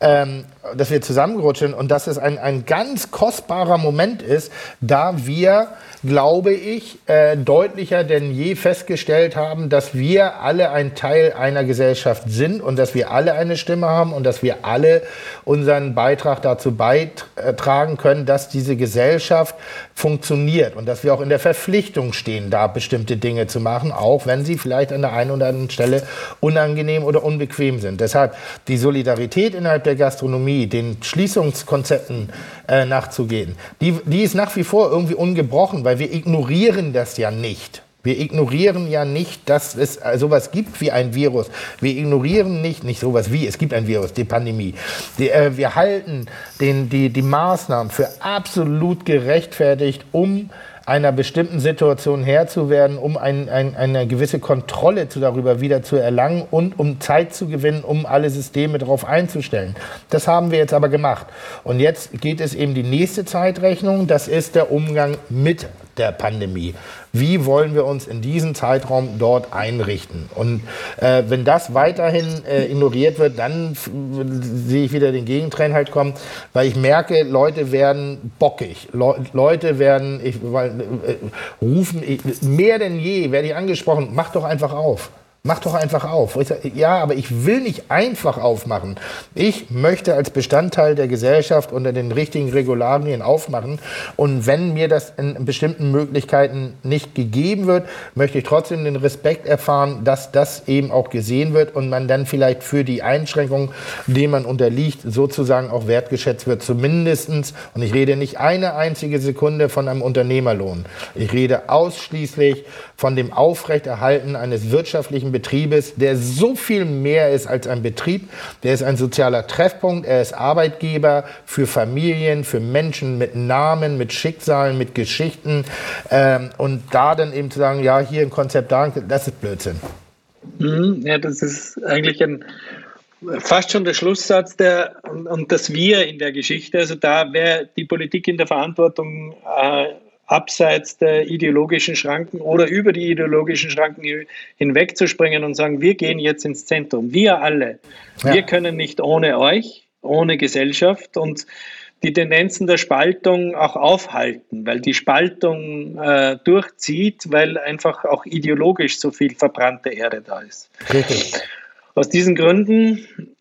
ähm, dass wir zusammenrutschen und dass es ein, ein ganz kostbarer Moment ist, da wir, glaube ich, äh, deutlicher denn je festgestellt haben, dass wir alle ein Teil einer Gesellschaft sind und dass wir alle eine Stimme haben und dass wir alle unseren Beitrag dazu beitragen können, dass diese Gesellschaft funktioniert und dass wir auch in der Verpflichtung stehen, da bestimmte Dinge zu machen, auch wenn sie vielleicht an der einen oder anderen Stelle unangenehm oder unbequem sind. Deshalb die Solidarität innerhalb der Gastronomie, den Schließungskonzepten äh, nachzugehen, die, die ist nach wie vor irgendwie ungebrochen, weil wir ignorieren das ja nicht. Wir ignorieren ja nicht, dass es sowas gibt wie ein Virus. Wir ignorieren nicht, nicht sowas wie, es gibt ein Virus, die Pandemie. Die, äh, wir halten den, die, die Maßnahmen für absolut gerechtfertigt, um einer bestimmten Situation Herr zu werden, um ein, ein, eine gewisse Kontrolle zu, darüber wieder zu erlangen und um Zeit zu gewinnen, um alle Systeme darauf einzustellen. Das haben wir jetzt aber gemacht. Und jetzt geht es eben die nächste Zeitrechnung, das ist der Umgang mit der Pandemie. Wie wollen wir uns in diesem Zeitraum dort einrichten? Und äh, wenn das weiterhin äh, ignoriert wird, dann sehe ich wieder den Gegentrend halt kommen, weil ich merke, Leute werden bockig. Le Leute werden ich, weil, äh, rufen, ich, mehr denn je werde ich angesprochen, mach doch einfach auf. Mach doch einfach auf. ja, aber ich will nicht einfach aufmachen. Ich möchte als Bestandteil der Gesellschaft unter den richtigen Regularien aufmachen. Und wenn mir das in bestimmten Möglichkeiten nicht gegeben wird, möchte ich trotzdem den Respekt erfahren, dass das eben auch gesehen wird und man dann vielleicht für die Einschränkungen, denen man unterliegt, sozusagen auch wertgeschätzt wird. Zumindestens. Und ich rede nicht eine einzige Sekunde von einem Unternehmerlohn. Ich rede ausschließlich von dem Aufrechterhalten eines wirtschaftlichen Betriebes, der so viel mehr ist als ein Betrieb. Der ist ein sozialer Treffpunkt, er ist Arbeitgeber für Familien, für Menschen mit Namen, mit Schicksalen, mit Geschichten. Ähm, und da dann eben zu sagen, ja, hier ein Konzept da, das ist Blödsinn. Mhm, ja, das ist eigentlich ein fast schon der Schlusssatz der und das Wir in der Geschichte. Also da wäre die Politik in der Verantwortung, äh, abseits der ideologischen Schranken oder über die ideologischen Schranken hinwegzuspringen und sagen, wir gehen jetzt ins Zentrum. Wir alle. Ja. Wir können nicht ohne euch, ohne Gesellschaft und die Tendenzen der Spaltung auch aufhalten, weil die Spaltung äh, durchzieht, weil einfach auch ideologisch so viel verbrannte Erde da ist. Richtig. Aus diesen Gründen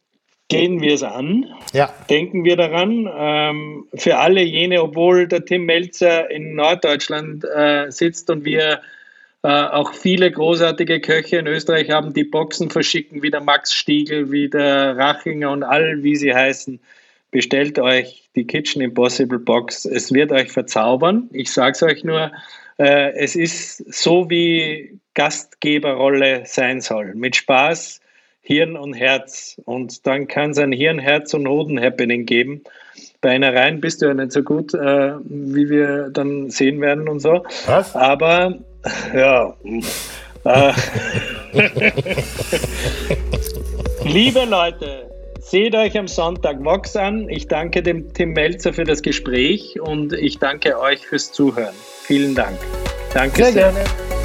gehen wir es an, ja. denken wir daran. Ähm, für alle jene, obwohl der Tim Melzer in Norddeutschland äh, sitzt und wir äh, auch viele großartige Köche in Österreich haben, die Boxen verschicken, wie der Max Stiegel, wie der Rachinger und all, wie sie heißen. Bestellt euch die Kitchen Impossible Box. Es wird euch verzaubern. Ich sage es euch nur, äh, es ist so, wie Gastgeberrolle sein soll. Mit Spaß, Hirn und Herz. Und dann kann es ein Hirn, Herz und Hoden-Happening geben. Bei einer Reihen bist du ja nicht so gut, äh, wie wir dann sehen werden und so. Was? Aber, ja. Äh, Liebe Leute, seht euch am Sonntag Vox an. Ich danke dem Tim Melzer für das Gespräch und ich danke euch fürs Zuhören. Vielen Dank. Danke sehr. sehr. Gerne.